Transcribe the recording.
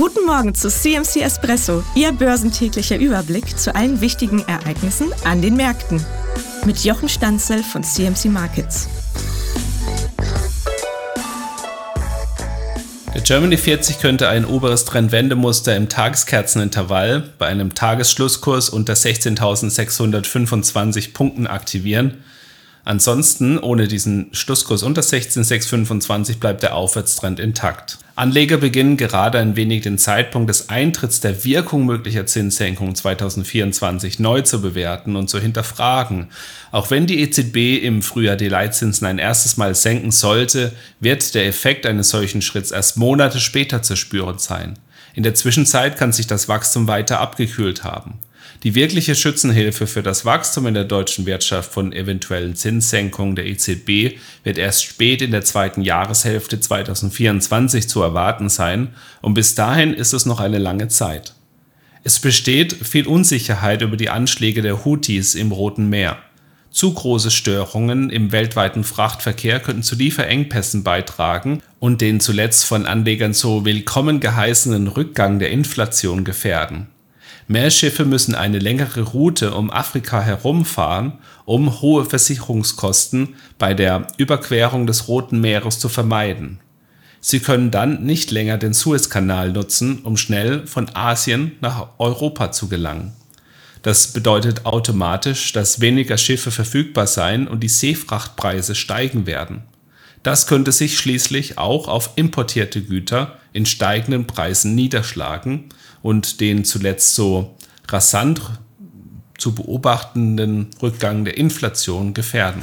Guten Morgen zu CMC Espresso, Ihr börsentäglicher Überblick zu allen wichtigen Ereignissen an den Märkten. Mit Jochen Stanzel von CMC Markets. Der Germany 40 könnte ein oberes Trendwendemuster im Tageskerzenintervall bei einem Tagesschlusskurs unter 16.625 Punkten aktivieren. Ansonsten, ohne diesen Schlusskurs unter 16,625 bleibt der Aufwärtstrend intakt. Anleger beginnen gerade ein wenig den Zeitpunkt des Eintritts der Wirkung möglicher Zinssenkungen 2024 neu zu bewerten und zu hinterfragen. Auch wenn die EZB im Frühjahr die Leitzinsen ein erstes Mal senken sollte, wird der Effekt eines solchen Schritts erst Monate später zu spüren sein. In der Zwischenzeit kann sich das Wachstum weiter abgekühlt haben. Die wirkliche Schützenhilfe für das Wachstum in der deutschen Wirtschaft von eventuellen Zinssenkungen der EZB wird erst spät in der zweiten Jahreshälfte 2024 zu erwarten sein und bis dahin ist es noch eine lange Zeit. Es besteht viel Unsicherheit über die Anschläge der Houthis im Roten Meer. Zu große Störungen im weltweiten Frachtverkehr könnten zu Lieferengpässen beitragen und den zuletzt von Anlegern so willkommen geheißenen Rückgang der Inflation gefährden. Mehr Schiffe müssen eine längere Route um Afrika herumfahren, um hohe Versicherungskosten bei der Überquerung des Roten Meeres zu vermeiden. Sie können dann nicht länger den Suezkanal nutzen, um schnell von Asien nach Europa zu gelangen. Das bedeutet automatisch, dass weniger Schiffe verfügbar sein und die Seefrachtpreise steigen werden. Das könnte sich schließlich auch auf importierte Güter in steigenden Preisen niederschlagen und den zuletzt so rasant zu beobachtenden Rückgang der Inflation gefährden.